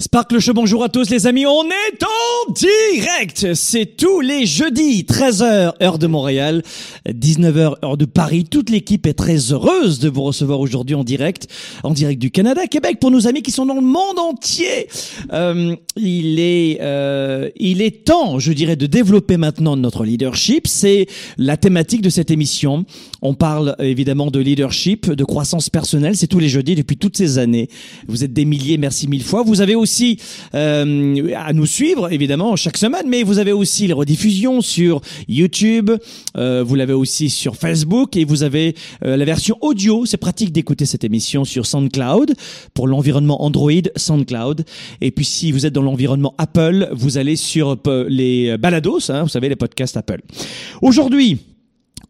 Sparkle Show, bonjour à tous les amis, on est en direct C'est tous les jeudis, 13h heure de Montréal, 19h heure de Paris. Toute l'équipe est très heureuse de vous recevoir aujourd'hui en direct, en direct du Canada, Québec, pour nos amis qui sont dans le monde entier. Euh, il, est, euh, il est temps, je dirais, de développer maintenant notre leadership. C'est la thématique de cette émission. On parle évidemment de leadership, de croissance personnelle, c'est tous les jeudis depuis toutes ces années. Vous êtes des milliers, merci mille fois. Vous avez aussi aussi euh, à nous suivre, évidemment, chaque semaine, mais vous avez aussi les rediffusions sur YouTube, euh, vous l'avez aussi sur Facebook et vous avez euh, la version audio. C'est pratique d'écouter cette émission sur SoundCloud pour l'environnement Android, SoundCloud. Et puis si vous êtes dans l'environnement Apple, vous allez sur les balados, hein, vous savez, les podcasts Apple. Aujourd'hui,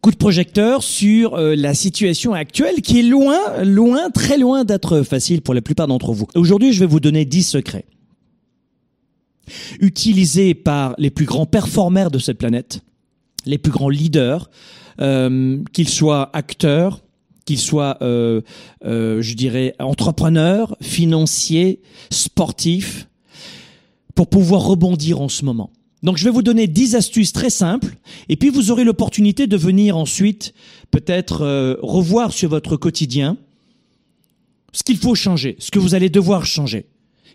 coup de projecteur sur euh, la situation actuelle qui est loin, loin, très loin d'être facile pour la plupart d'entre vous. Aujourd'hui, je vais vous donner 10 secrets utilisés par les plus grands performeurs de cette planète, les plus grands leaders, euh, qu'ils soient acteurs, qu'ils soient, euh, je dirais, entrepreneurs, financiers, sportifs, pour pouvoir rebondir en ce moment. Donc je vais vous donner 10 astuces très simples et puis vous aurez l'opportunité de venir ensuite peut-être euh, revoir sur votre quotidien ce qu'il faut changer, ce que vous allez devoir changer.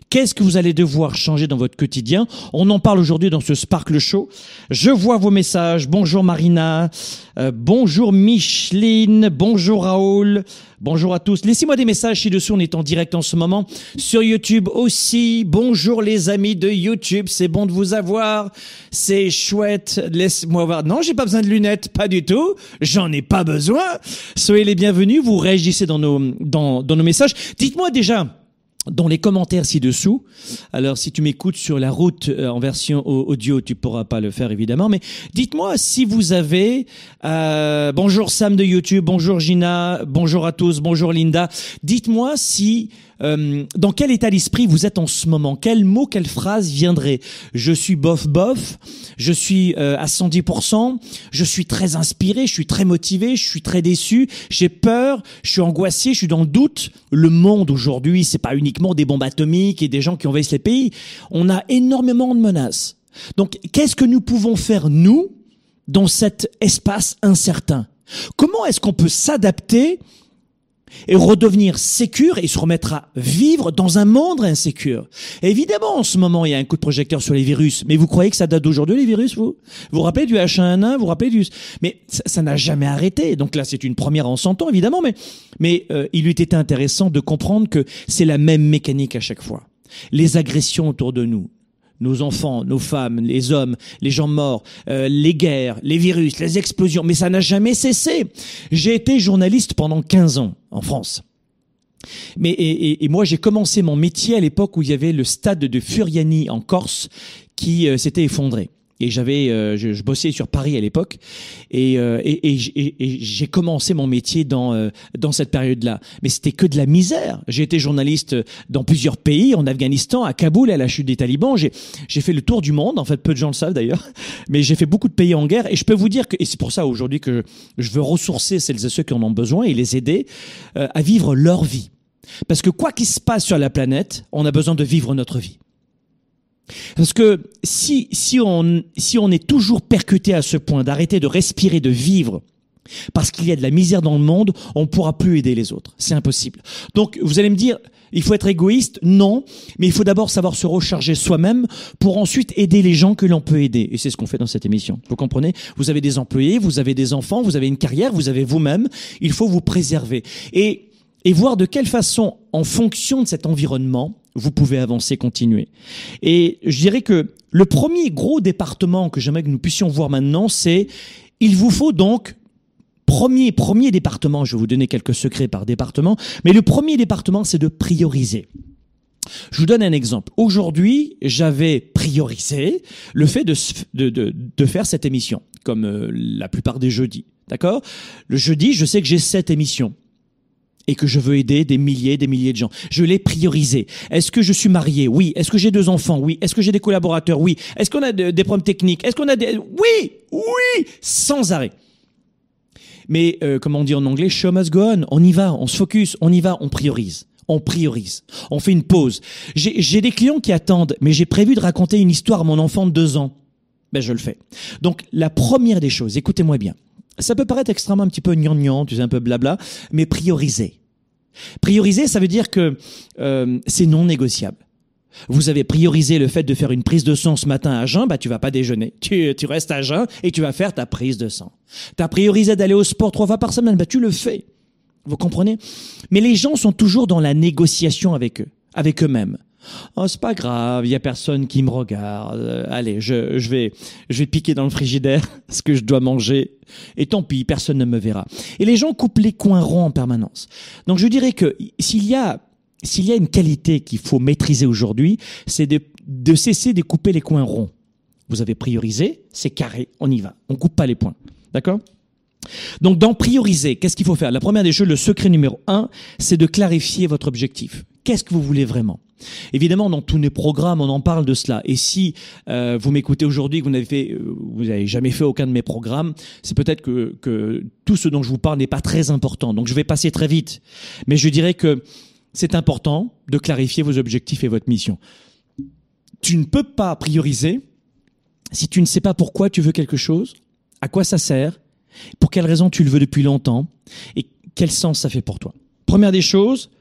Qu'est-ce que vous allez devoir changer dans votre quotidien? On en parle aujourd'hui dans ce Sparkle Show. Je vois vos messages. Bonjour Marina, euh, bonjour Micheline, bonjour Raoul, bonjour à tous. Laissez-moi des messages ci-dessous, on est en direct en ce moment. Sur YouTube aussi, bonjour les amis de YouTube, c'est bon de vous avoir, c'est chouette, laisse-moi voir. Non, j'ai pas besoin de lunettes, pas du tout, j'en ai pas besoin. Soyez les bienvenus, vous réagissez dans nos, dans, dans nos messages. Dites-moi déjà, dans les commentaires ci-dessous. Alors, si tu m'écoutes sur la route euh, en version audio, tu pourras pas le faire évidemment. Mais dites-moi si vous avez euh, bonjour Sam de YouTube, bonjour Gina, bonjour à tous, bonjour Linda. Dites-moi si euh, dans quel état d'esprit vous êtes en ce moment? Quel mot, quelle phrase viendrait? Je suis bof bof, je suis euh, à 110%, je suis très inspiré, je suis très motivé, je suis très déçu, j'ai peur, je suis angoissé, je suis dans le doute. Le monde aujourd'hui, c'est pas uniquement des bombes atomiques et des gens qui envahissent les pays. On a énormément de menaces. Donc, qu'est-ce que nous pouvons faire nous dans cet espace incertain? Comment est-ce qu'on peut s'adapter et redevenir sécure et se remettre à vivre dans un monde insécure. évidemment, en ce moment, il y a un coup de projecteur sur les virus. Mais vous croyez que ça date d'aujourd'hui, les virus, vous? Vous rappelez du H1N1 Vous vous rappelez du... Mais ça n'a jamais arrêté. Donc là, c'est une première en 100 ans, évidemment. Mais, mais euh, il eût été intéressant de comprendre que c'est la même mécanique à chaque fois. Les agressions autour de nous, nos enfants, nos femmes, les hommes, les gens morts, euh, les guerres, les virus, les explosions, mais ça n'a jamais cessé. J'ai été journaliste pendant 15 ans en France. Mais et, moi j'ai commencé mon métier à l'époque où il y avait le stade de Furiani en Corse qui euh, s'était effondré et j'avais euh, je, bossais sur Paris à l'époque. Et, euh, et, et, j'ai commencé mon métier dans euh, dans cette période-là. Mais c'était que de la misère. J'ai été journaliste dans plusieurs pays en Afghanistan à Kaboul à la chute des talibans. J'ai j'ai fait le tour du monde. En fait peu de gens le savent d'ailleurs. Mais j'ai fait beaucoup de pays en guerre. Et je peux vous dire que et c'est pour ça aujourd'hui que je veux ressourcer celles et ceux qui en ont besoin et les aider à vivre leur vie. Parce que quoi qu'il se passe sur la planète on a besoin de vivre notre vie parce que si, si, on, si on est toujours percuté à ce point d'arrêter de respirer, de vivre, parce qu'il y a de la misère dans le monde, on ne pourra plus aider les autres. C'est impossible. Donc vous allez me dire, Il faut être égoïste? Non, mais il faut d'abord savoir se recharger soi-même pour ensuite aider les gens que l'on peut aider. Et c'est ce qu'on fait dans cette émission. Vous comprenez? Vous avez des employés, vous avez des enfants, vous avez une carrière, vous avez vous-même. Il faut vous préserver. Et, et voir de quelle façon, en fonction de cet environnement, vous pouvez avancer, continuer. Et je dirais que le premier gros département que j'aimerais que nous puissions voir maintenant, c'est il vous faut donc premier premier département, je vais vous donner quelques secrets par département, mais le premier département c'est de prioriser. Je vous donne un exemple. Aujourd'hui, j'avais priorisé le fait de, de, de, de, faire cette émission, comme euh, la plupart des jeudis. D'accord? Le jeudi, je sais que j'ai sept émissions et que je veux aider des milliers, des milliers de gens. Je l'ai priorisé. Est-ce que je suis marié? Oui. Est-ce que j'ai deux enfants? Oui. Est-ce que j'ai des collaborateurs? Oui. Est-ce qu'on a des problèmes techniques? Est-ce qu'on a des... Oui Oui Sans arrêt. Mais euh, comme on dit en anglais, show must go on. On y va, on se focus, on y va, on priorise. On priorise. On fait une pause. J'ai des clients qui attendent, mais j'ai prévu de raconter une histoire à mon enfant de deux ans. Ben, je le fais. Donc, la première des choses, écoutez-moi bien. Ça peut paraître extrêmement un petit peu gnangnan, tu sais, un peu blabla, mais prioriser. Prioriser, ça veut dire que euh, c'est non négociable. Vous avez priorisé le fait de faire une prise de sang ce matin à jeun, bah tu vas pas déjeuner. Tu, tu restes à jeun et tu vas faire ta prise de sang. Tu as priorisé d'aller au sport trois fois par semaine, bah tu le fais. Vous comprenez? Mais les gens sont toujours dans la négociation avec eux, avec eux-mêmes. Oh, c'est pas grave, il y a personne qui me regarde. Euh, allez, je, vais, je vais piquer dans le frigidaire ce que je dois manger. Et tant pis, personne ne me verra. Et les gens coupent les coins ronds en permanence. Donc je dirais que s'il y a, s'il y a une qualité qu'il faut maîtriser aujourd'hui, c'est de, de cesser de couper les coins ronds. Vous avez priorisé, c'est carré, on y va. On coupe pas les points. D'accord? Donc, dans prioriser, qu'est-ce qu'il faut faire? La première des choses, le secret numéro un, c'est de clarifier votre objectif. Qu'est-ce que vous voulez vraiment? Évidemment, dans tous les programmes, on en parle de cela. Et si euh, vous m'écoutez aujourd'hui, que vous n'avez euh, jamais fait aucun de mes programmes, c'est peut-être que, que tout ce dont je vous parle n'est pas très important. Donc, je vais passer très vite. Mais je dirais que c'est important de clarifier vos objectifs et votre mission. Tu ne peux pas prioriser si tu ne sais pas pourquoi tu veux quelque chose, à quoi ça sert, pour quelle raison tu le veux depuis longtemps et quel sens ça fait pour toi. Première des choses,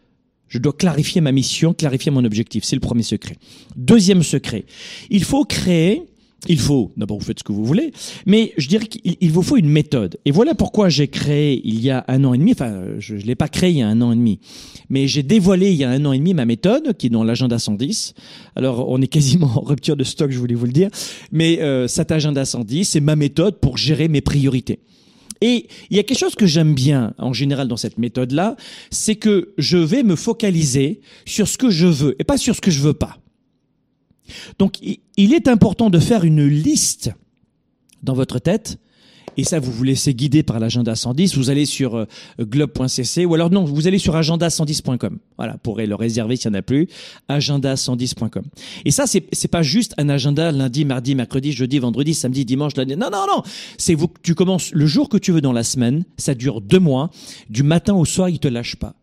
je dois clarifier ma mission, clarifier mon objectif. C'est le premier secret. Deuxième secret, il faut créer, il faut, d'abord vous faites ce que vous voulez, mais je dirais qu'il vous faut une méthode. Et voilà pourquoi j'ai créé il y a un an et demi, enfin je ne l'ai pas créé il y a un an et demi, mais j'ai dévoilé il y a un an et demi ma méthode qui est dans l'agenda 110. Alors on est quasiment en rupture de stock, je voulais vous le dire, mais euh, cet agenda 110, c'est ma méthode pour gérer mes priorités. Et il y a quelque chose que j'aime bien en général dans cette méthode-là, c'est que je vais me focaliser sur ce que je veux et pas sur ce que je veux pas. Donc il est important de faire une liste dans votre tête et ça, vous vous laissez guider par l'agenda 110. Vous allez sur euh, globe.cc ou alors non, vous allez sur agenda110.com. Voilà, pourrez le réserver s'il n'y en a plus. Agenda110.com. Et ça, c'est c'est pas juste un agenda lundi, mardi, mercredi, jeudi, vendredi, samedi, dimanche, lundi. Non, non, non. C'est vous. Tu commences le jour que tu veux dans la semaine. Ça dure deux mois. Du matin au soir, il te lâche pas.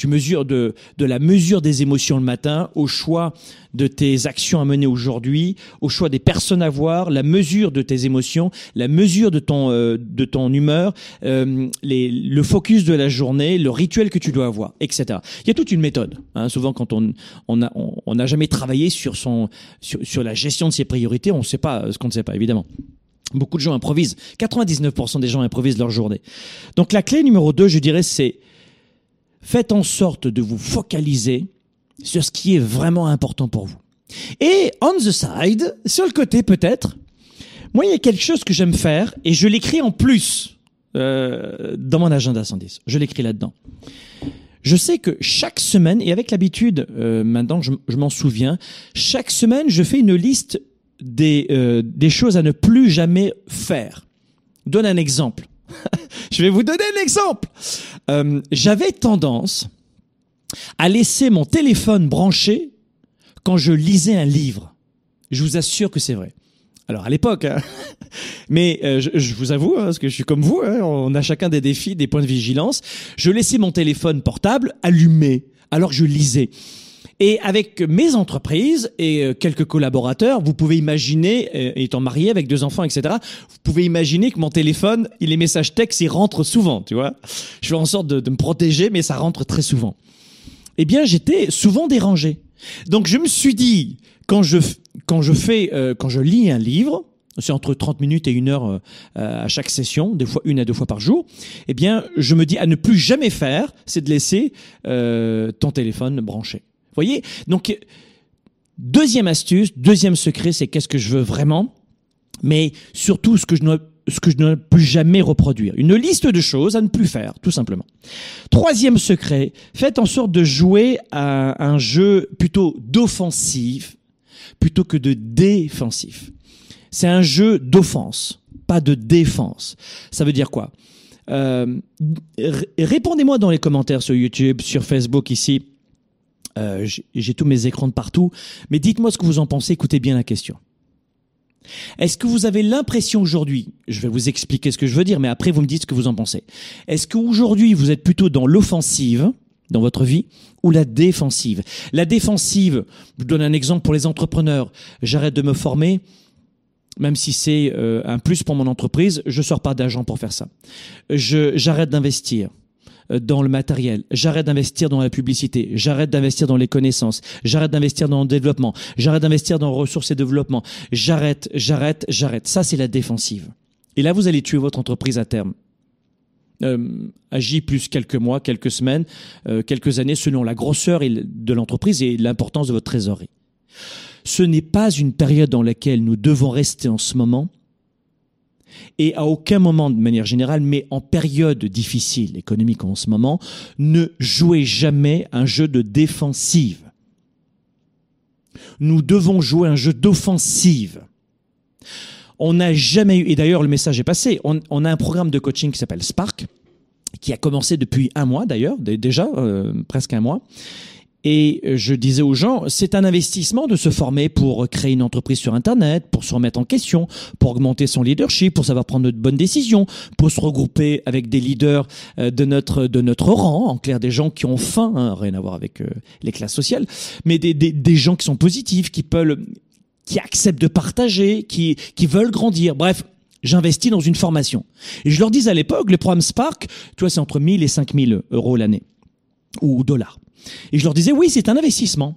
Tu mesures de, de la mesure des émotions le matin, au choix de tes actions à mener aujourd'hui, au choix des personnes à voir, la mesure de tes émotions, la mesure de ton, euh, de ton humeur, euh, les, le focus de la journée, le rituel que tu dois avoir, etc. Il y a toute une méthode. Hein. Souvent, quand on on a on n'a jamais travaillé sur son sur, sur la gestion de ses priorités, on ne sait pas ce qu'on ne sait pas évidemment. Beaucoup de gens improvisent. 99% des gens improvisent leur journée. Donc la clé numéro 2, je dirais, c'est faites en sorte de vous focaliser sur ce qui est vraiment important pour vous. Et on the side, sur le côté peut-être, moi il y a quelque chose que j'aime faire et je l'écris en plus euh, dans mon agenda 110. Je l'écris là-dedans. Je sais que chaque semaine, et avec l'habitude, euh, maintenant je, m'en souviens, chaque semaine je fais une liste des, euh, des choses à ne plus jamais faire. Donne un exemple. Je vais vous donner un exemple. Euh, J'avais tendance à laisser mon téléphone branché quand je lisais un livre. Je vous assure que c'est vrai. Alors à l'époque, hein. mais euh, je, je, vous avoue, hein, parce que je suis comme vous, hein, on a chacun des défis, des points de vigilance. Je laissais mon téléphone portable allumé alors que je lisais. Et avec mes entreprises et euh, quelques collaborateurs, vous pouvez imaginer, euh, étant marié avec deux enfants, etc., vous pouvez imaginer que mon téléphone, les messages textes, ils rentrent souvent, tu vois. Je fais en sorte de, de me protéger, mais ça rentre très souvent. eh bien, j'étais souvent dérangé. Donc, je me suis dit, quand je, quand je fais, euh, quand je lis un livre, c'est entre 30 minutes et une heure euh, à chaque session, des fois une à deux fois par jour, eh bien, je me dis à ne plus jamais faire, c'est de laisser euh, ton téléphone branché. Voyez? Donc, deuxième astuce, deuxième secret, c'est qu'est-ce que je veux vraiment, mais surtout ce que je ne ce que je ne peux jamais reproduire. Une liste de choses à ne plus faire, tout simplement. Troisième secret, faites en sorte de jouer à un jeu plutôt d'offensive plutôt que de défensif. C'est un jeu d'offense, pas de défense. Ça veut dire quoi? Euh, Répondez-moi dans les commentaires sur YouTube, sur Facebook ici. Euh, J'ai tous mes écrans de partout. Mais dites-moi ce que vous en pensez. Écoutez bien la question. Est-ce que vous avez l'impression aujourd'hui, je vais vous expliquer ce que je veux dire, mais après vous me dites ce que vous en pensez. Est-ce qu'aujourd'hui vous êtes plutôt dans l'offensive dans votre vie ou la défensive? La défensive, je vous donne un exemple pour les entrepreneurs. J'arrête de me former, même si c'est euh, un plus pour mon entreprise, je sors pas d'argent pour faire ça. J'arrête d'investir dans le matériel, j'arrête d'investir dans la publicité, j'arrête d'investir dans les connaissances, j'arrête d'investir dans le développement, j'arrête d'investir dans ressources et développement, j'arrête, j'arrête, j'arrête. Ça, c'est la défensive. Et là, vous allez tuer votre entreprise à terme. Euh, plus quelques mois, quelques semaines, euh, quelques années, selon la grosseur de l'entreprise et l'importance de votre trésorerie. Ce n'est pas une période dans laquelle nous devons rester en ce moment, et à aucun moment de manière générale, mais en période difficile économique en ce moment, ne jouez jamais un jeu de défensive. Nous devons jouer un jeu d'offensive. On n'a jamais eu, et d'ailleurs le message est passé, on, a un programme de coaching qui s'appelle Spark, qui a commencé depuis un mois d'ailleurs, déjà, euh, presque un mois. Et je disais aux gens, c'est un investissement de se former pour créer une entreprise sur Internet, pour se remettre en question, pour augmenter son leadership, pour savoir prendre de bonnes décisions, pour se regrouper avec des leaders euh, de notre de notre rang, en clair des gens qui ont faim, hein, rien à voir avec euh, les classes sociales, mais des, des, des gens qui sont positifs, qui peuvent qui acceptent de partager, qui, qui veulent grandir. Bref, j'investis dans une formation. Et je leur dis à l'époque, le programme Spark, tu vois, c'est entre 1000 et 5000 euros l'année, ou dollars. Et je leur disais, oui, c'est un investissement.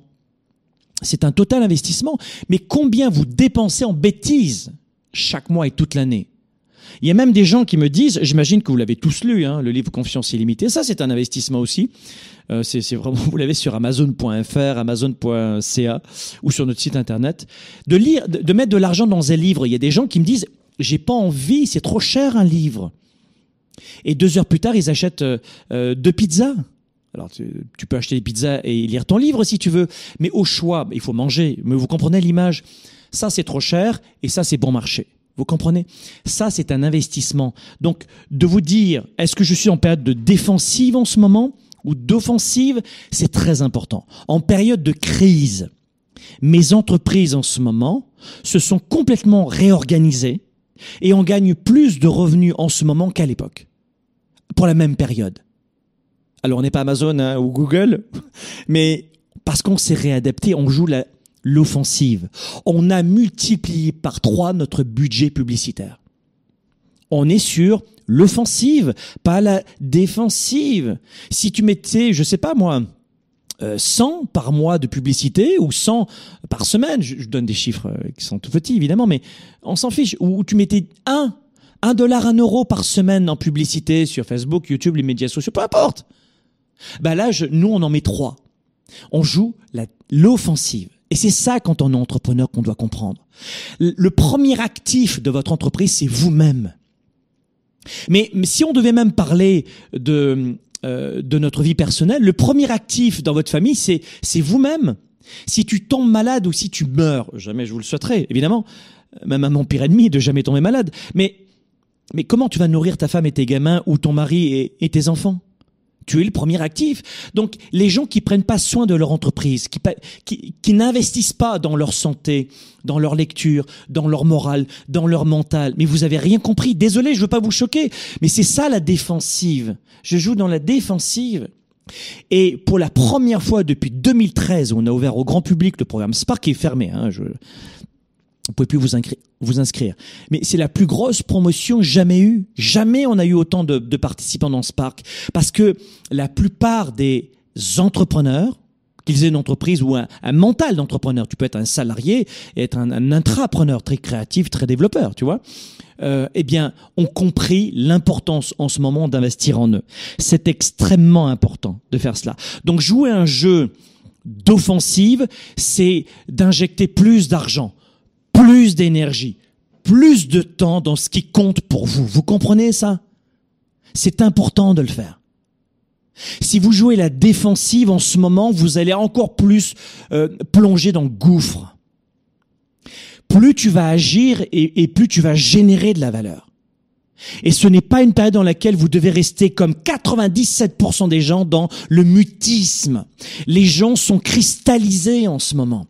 C'est un total investissement. Mais combien vous dépensez en bêtises chaque mois et toute l'année? Il y a même des gens qui me disent, j'imagine que vous l'avez tous lu, hein, le livre Confiance illimitée, ça c'est un investissement aussi. Euh, c'est vraiment, vous l'avez sur Amazon.fr, Amazon.ca ou sur notre site internet. De lire, de, mettre de l'argent dans un livre. Il y a des gens qui me disent, j'ai pas envie, c'est trop cher un livre. Et deux heures plus tard, ils achètent euh, euh, deux pizzas. Alors tu, peux acheter des pizzas et lire ton livre si tu veux, mais au choix, il faut manger. Mais vous comprenez l'image Ça c'est trop cher et ça c'est bon marché. Vous comprenez? Ça c'est un investissement. Donc de vous dire, est-ce que je suis en période de défensive en ce moment ou d'offensive, c'est très important. En période de crise, mes entreprises en ce moment se sont complètement réorganisées et on gagne plus de revenus en ce moment qu'à l'époque, pour la même période. Alors on n'est pas Amazon hein, ou Google, mais parce qu'on s'est réadapté, on joue l'offensive. On a multiplié par trois notre budget publicitaire. On est sur l'offensive, pas la défensive. Si tu mettais, je sais pas moi, 100 euh, par mois de publicité ou 100 par semaine, je, donne des chiffres euh, qui sont tout petits évidemment, mais on s'en fiche, ou tu mettais 1, 1 dollar, 1 euro par semaine en publicité sur Facebook, YouTube, les médias sociaux, peu importe. Ben là, nous, on en met 3. On joue l'offensive. Et c'est ça, quand on est entrepreneur, qu'on doit comprendre. Le premier actif de votre entreprise, c'est vous-même. Mais, si on devait même parler de, euh, de notre vie personnelle, le premier actif dans votre famille, c'est, c'est vous-même. Si tu tombes malade ou si tu meurs, jamais je vous le souhaiterais, évidemment, même à mon pire ennemi de jamais tomber malade, mais, mais comment tu vas nourrir ta femme et tes gamins ou ton mari et tes enfants? Tu es le premier actif. Donc, les gens qui prennent pas soin de leur entreprise, qui, qui, n'investissent pas dans leur santé, dans leur lecture, dans leur morale, dans leur mental. Mais vous avez rien compris. Désolé, je veux pas vous choquer. Mais c'est ça la défensive. Je joue dans la défensive. Et pour la première fois depuis 2013, on a ouvert au grand public le programme Spark qui est fermé. Hein, vous pouvez plus vous, inscrire. Mais c'est la plus grosse promotion jamais eue. Jamais on a eu autant de, participants dans ce parc. Parce que la plupart des, entrepreneurs, qu'ils aient une entreprise ou un, mental d'entrepreneur. Tu peux être un salarié et être un, un intrapreneur très créatif, très développeur, tu vois. Euh, eh bien, ont compris l'importance en ce moment d'investir en eux. C'est extrêmement important de faire cela. Donc, jouer un jeu d'offensive, c'est d'injecter plus d'argent, plus d'énergie, plus de temps dans ce qui compte pour vous. Vous comprenez ça? C'est important de le faire. Si vous jouez la défensive en ce moment, vous allez encore plus euh, plonger dans le gouffre. Plus tu vas agir et, et plus tu vas générer de la valeur. Et ce n'est pas une période dans laquelle vous devez rester comme 97% des gens dans le mutisme. Les gens sont cristallisés en ce moment.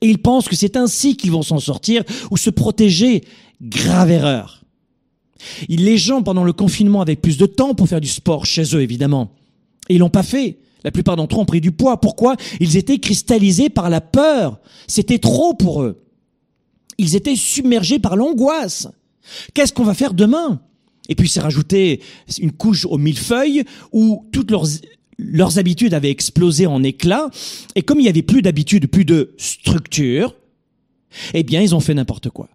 Et ils pensent que c'est ainsi qu'ils vont s'en sortir ou se protéger. Grave erreur. Les gens, pendant le confinement, avaient plus de temps pour faire du sport chez eux, évidemment. Et ils l'ont pas fait. La plupart d'entre eux ont pris du poids. Pourquoi? Ils étaient cristallisés par la peur. C'était trop pour eux. Ils étaient submergés par l'angoisse. Qu'est-ce qu'on va faire demain? Et puis c'est rajouter une couche au millefeuille où toutes leurs leurs habitudes avaient explosé en éclats, et comme il n'y avait plus d'habitude, plus de structure, eh bien, ils ont fait n'importe quoi.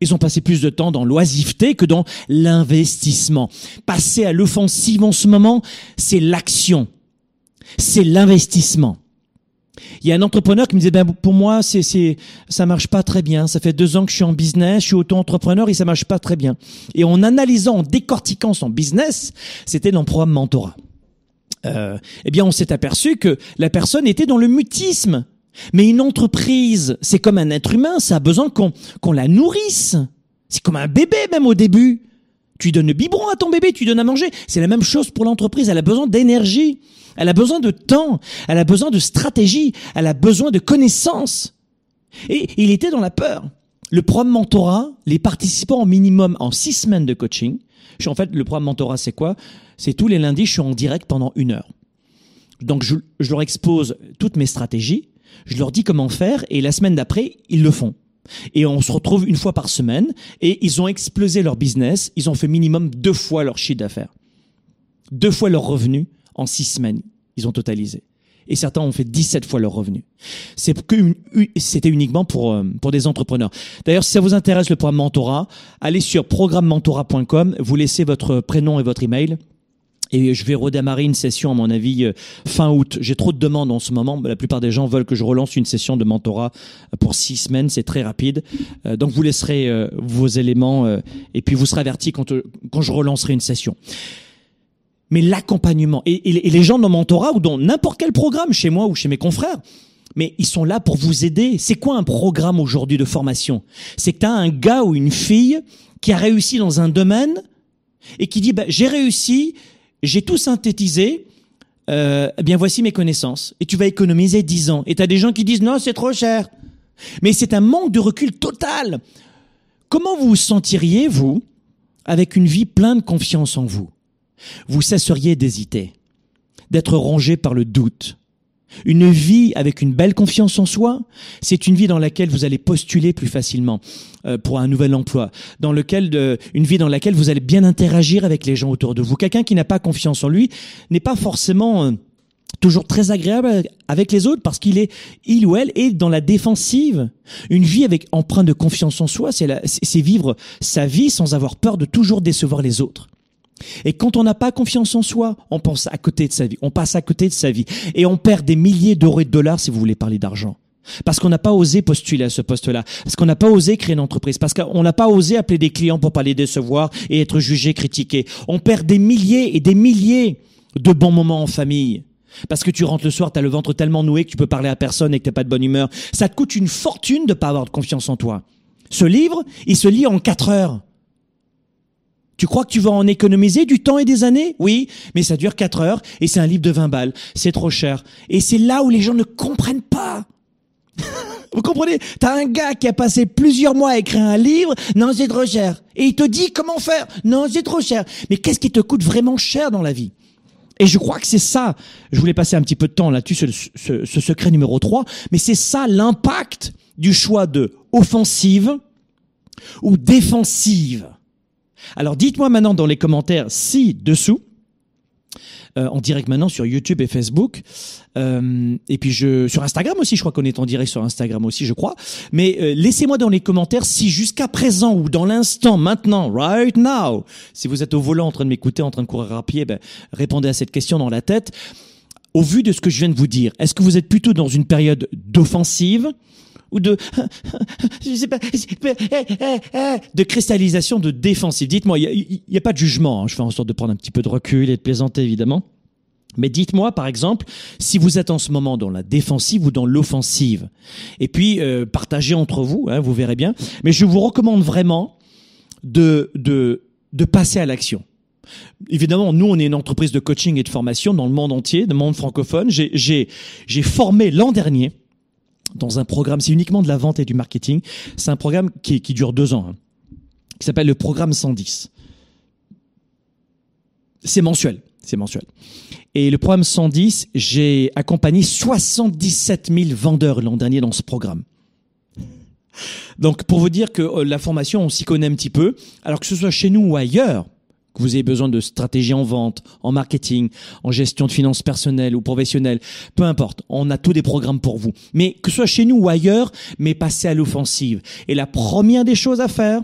Ils ont passé plus de temps dans l'oisiveté que dans l'investissement. Passer à l'offensive en ce moment, c'est l'action. C'est l'investissement. Il y a un entrepreneur qui me disait, ben, pour moi, c'est, c'est, ça marche pas très bien. Ça fait deux ans que je suis en business, je suis auto-entrepreneur et ça marche pas très bien. Et en analysant, en décortiquant son business, c'était dans le programme Mentorat. Euh, eh bien, on s'est aperçu que la personne était dans le mutisme. Mais une entreprise, c'est comme un être humain, ça a besoin qu'on, qu'on la nourrisse. C'est comme un bébé même au début. Tu donnes le biberon à ton bébé, tu donnes à manger. C'est la même chose pour l'entreprise. Elle a besoin d'énergie. Elle a besoin de temps, elle a besoin de stratégie, elle a besoin de connaissances. Et il était dans la peur. Le programme mentorat, les participants ont minimum en six semaines de coaching. En fait, le programme mentorat, c'est quoi? C'est tous les lundis, je suis en direct pendant une heure. Donc, je, leur expose toutes mes stratégies, je leur dis comment faire, et la semaine d'après, ils le font. Et on se retrouve une fois par semaine, et ils ont explosé leur business, ils ont fait minimum deux fois leur chiffre d'affaires, deux fois leur revenu, en six semaines, ils ont totalisé. Et certains ont fait 17 fois leur revenu. C'est que c'était uniquement pour euh, pour des entrepreneurs. D'ailleurs, si ça vous intéresse le programme mentorat, allez sur programmementorat.com, vous laissez votre prénom et votre email. Et je vais redémarrer une session, à mon avis, euh, fin août. J'ai trop de demandes en ce moment. La plupart des gens veulent que je relance une session de mentorat pour six semaines. C'est très rapide. Euh, donc, vous laisserez vos éléments et puis vous serez averti quand, quand je relancerai une session mais l'accompagnement. Et, les gens dans mentorat ou dans n'importe quel programme, chez moi ou chez mes confrères, mais ils sont là pour vous aider. C'est quoi un programme aujourd'hui de formation? C'est que tu as un gars ou une fille qui a réussi dans un domaine et qui dit bah, j'ai réussi, j'ai tout synthétisé, euh, eh bien voici mes connaissances. Et tu vas économiser 10 ans. Et tu des gens qui disent non, c'est trop cher. Mais c'est un manque de recul total. Comment vous vous sentiriez, vous, avec une vie pleine de confiance en vous? Vous cesseriez d'hésiter, d'être rongé par le doute. Une vie avec une belle confiance en soi, c'est une vie dans laquelle vous allez postuler plus facilement euh, pour un nouvel emploi, dans lequel euh, une vie dans laquelle vous allez bien interagir avec les gens autour de vous. Quelqu'un qui n'a pas confiance en lui n'est pas forcément euh, toujours très agréable avec les autres parce qu'il est il ou elle est dans la défensive. Une vie avec empreinte de confiance en soi, c'est vivre sa vie sans avoir peur de toujours décevoir les autres. Et quand on n'a pas confiance en soi, on pense à côté de sa vie, on passe à côté de sa vie, et on perd des milliers d'euros et de dollars si vous voulez parler d'argent. Parce qu'on n'a pas osé postuler à ce poste-là, parce qu'on n'a pas osé créer une entreprise, parce qu'on n'a pas osé appeler des clients pour pas les décevoir et être jugé, critiqué. On perd des milliers et des milliers de bons moments en famille. Parce que tu rentres le soir, tu as le ventre tellement noué que tu peux parler à personne et que t'es pas de bonne humeur. Ça te coûte une fortune de pas avoir de confiance en toi. Ce livre, il se lit en quatre heures. Tu crois que tu vas en économiser du temps et des années? Oui, mais ça dure 4 heures et c'est un livre de 20 balles. C'est trop cher. Et c'est là où les gens ne comprennent pas. Vous comprenez? T'as un gars qui a passé plusieurs mois à écrire un livre, non c'est trop cher. Et il te dit comment faire, non c'est trop cher. Mais qu'est-ce qui te coûte vraiment cher dans la vie? Et je crois que c'est ça, je voulais passer un petit peu de temps là-dessus, ce, secret numéro 3, mais c'est ça l'impact du choix de offensive ou défensive. Alors dites-moi maintenant dans les commentaires ci-dessous euh, en direct maintenant sur YouTube et Facebook. Euh, et puis sur Instagram aussi, je crois qu'on est en direct sur Instagram aussi, je crois. Mais euh, laissez-moi dans les commentaires si jusqu'à présent ou dans l'instant, maintenant, right now, si vous êtes au volant en train de m'écouter, en train de courir à pied, ben, répondez à cette question dans la tête. Au vu de ce que je viens de vous dire, est-ce que vous êtes plutôt dans une période d'offensive ou de je sais pas de cristallisation de défensive. Dites-moi, il n'y a, pas de jugement. Hein. Je fais en sorte de prendre un petit peu de recul et de plaisanter évidemment. Mais dites-moi, par exemple, si vous êtes en ce moment dans la défensive ou dans l'offensive. Et puis, euh, partagez entre vous, hein, vous verrez bien. Mais je vous recommande vraiment de, de, de passer à l'action. Évidemment, nous, on est une entreprise de coaching et de formation dans le monde entier, dans le monde francophone. J'ai formé l'an dernier dans un programme, c'est uniquement de la vente et du marketing. C'est un programme qui, dure deux ans, hein, qui s'appelle le programme 110. C'est mensuel, c'est mensuel. Et le programme 110, j'ai accompagné 77 000 vendeurs l'an dernier dans ce programme. Donc, pour vous dire que euh, la formation, on s'y connaît un petit peu, alors que ce soit chez nous ou ailleurs, que vous ayez besoin de stratégie en vente, en marketing, en gestion de finances personnelles ou professionnelles, peu importe, on a tous des programmes pour vous. Mais que ce soit chez nous ou ailleurs, mais passez à l'offensive. Et la première des choses à faire,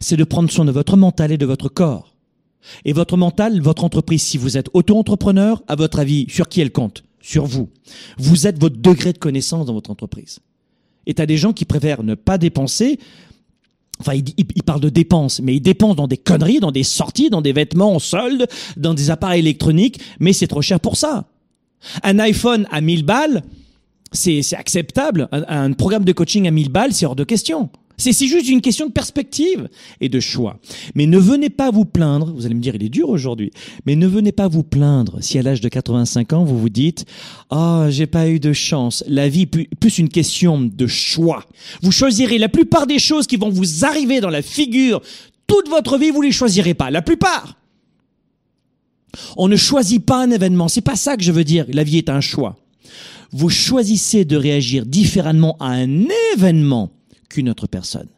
c'est de prendre soin de votre mental et de votre corps. Et votre mental, votre entreprise, si vous êtes auto-entrepreneur, à votre avis, sur qui elle compte? Sur vous. Vous êtes votre degré de connaissance dans votre entreprise. Et tu as des gens qui préfèrent ne pas dépenser Enfin, il, parle de dépenses, mais il dépense dans des conneries, dans des sorties, dans des vêtements en solde, dans des appareils électroniques, mais c'est trop cher pour ça. Un iPhone à 1000 balles, c'est acceptable. Un, un, programme de coaching à 1000 balles, c'est hors de question. C'est juste une question de perspective et de choix. Mais ne venez pas vous plaindre, vous allez me dire il est dur aujourd'hui, mais ne venez pas vous plaindre si à l'âge de 85 ans vous vous dites "Ah, oh, j'ai pas eu de chance." La vie plus une question de choix. Vous choisirez la plupart des choses qui vont vous arriver dans la figure toute votre vie, vous les choisirez pas, la plupart. On ne choisit pas un événement, c'est pas ça que je veux dire, la vie est un choix. Vous choisissez de réagir différemment à un événement qu'une autre personne.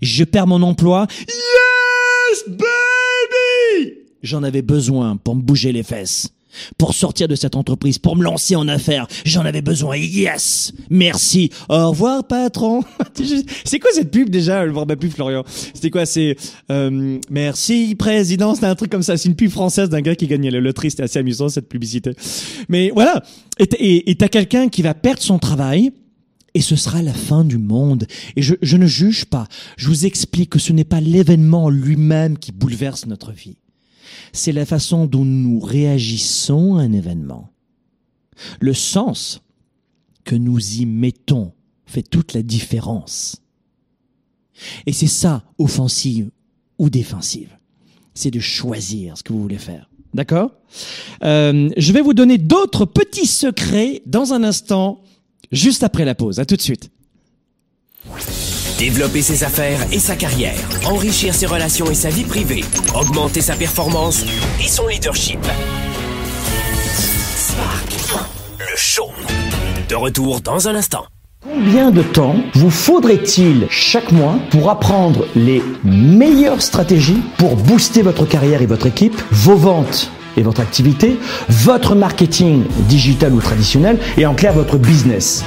Je perds mon emploi. Yes, baby! J'en avais besoin pour me bouger les fesses. Pour sortir de cette entreprise, pour me lancer en affaires, j'en avais besoin. Yes, merci. Au revoir, patron. c'est quoi cette pub déjà? Je vois ma pub, Florian. C'était quoi? C'est euh, merci, président. C'était un truc comme ça. C'est une pub française d'un gars qui gagnait le loterie. C'était assez amusant cette publicité. Mais voilà. Et t'as quelqu'un qui va perdre son travail et ce sera la fin du monde. Et je, je ne juge pas, je vous explique que ce n'est pas l'événement lui-même qui bouleverse notre vie. C'est la façon dont nous réagissons à un événement. Le sens que nous y mettons fait toute la différence. Et c'est ça, offensive ou défensive. C'est de choisir ce que vous voulez faire. D'accord? Euh, Je vais vous donner d'autres petits secrets dans un instant juste après la pause. À tout de suite. Développer ses affaires et sa carrière, enrichir ses relations et sa vie privée, augmenter sa performance et son leadership. Spark, le show. De retour dans un instant. Combien de temps vous faudrait-il chaque mois pour apprendre les meilleures stratégies pour booster votre carrière et votre équipe, vos ventes et votre activité, votre marketing digital ou traditionnel et en clair votre business.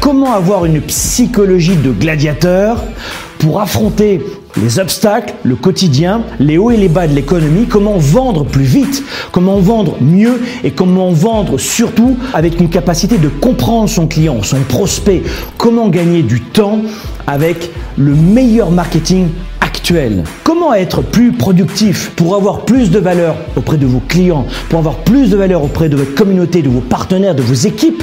Comment avoir une psychologie de gladiateur pour affronter les obstacles, le quotidien, les hauts et les bas de l'économie, comment vendre plus vite, comment vendre mieux? Et comment vendre surtout avec une capacité de comprendre son client, son prospect, comment gagner du temps avec le meilleur marketing Comment être plus productif pour avoir plus de valeur auprès de vos clients, pour avoir plus de valeur auprès de votre communauté, de vos partenaires, de vos équipes?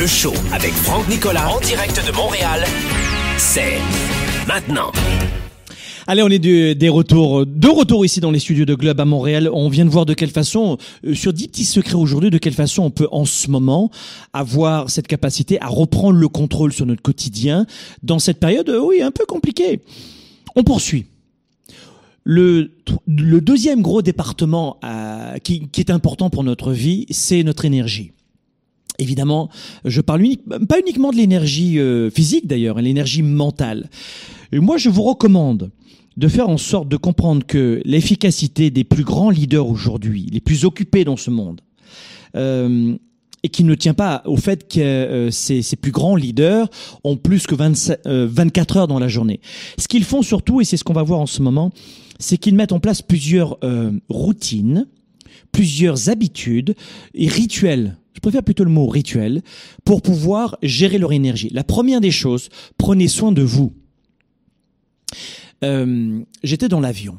Le show avec Franck Nicolas en direct de Montréal, c'est maintenant. Allez, on est de, des retours, de retour ici dans les studios de Globe à Montréal. On vient de voir de quelle façon, euh, sur 10 petits secrets aujourd'hui, de quelle façon on peut en ce moment avoir cette capacité à reprendre le contrôle sur notre quotidien dans cette période, euh, oui, un peu compliquée. On poursuit. Le, le deuxième gros département euh, qui, qui est important pour notre vie, c'est notre énergie. Évidemment, je parle pas uniquement de l'énergie euh, physique d'ailleurs, l'énergie mentale. Moi, je vous recommande de faire en sorte de comprendre que l'efficacité des plus grands leaders aujourd'hui, les plus occupés dans ce monde, euh, et qui ne tient pas au fait que euh, ces, ces, plus grands leaders ont plus que 25, 24 euh, heures dans la journée. Ce qu'ils font surtout, et c'est ce qu'on va voir en ce moment, c'est qu'ils mettent en place plusieurs euh, routines, plusieurs habitudes et rituels. Je préfère plutôt le mot rituel pour pouvoir gérer leur énergie. La première des choses, prenez soin de vous. Euh, j'étais dans l'avion.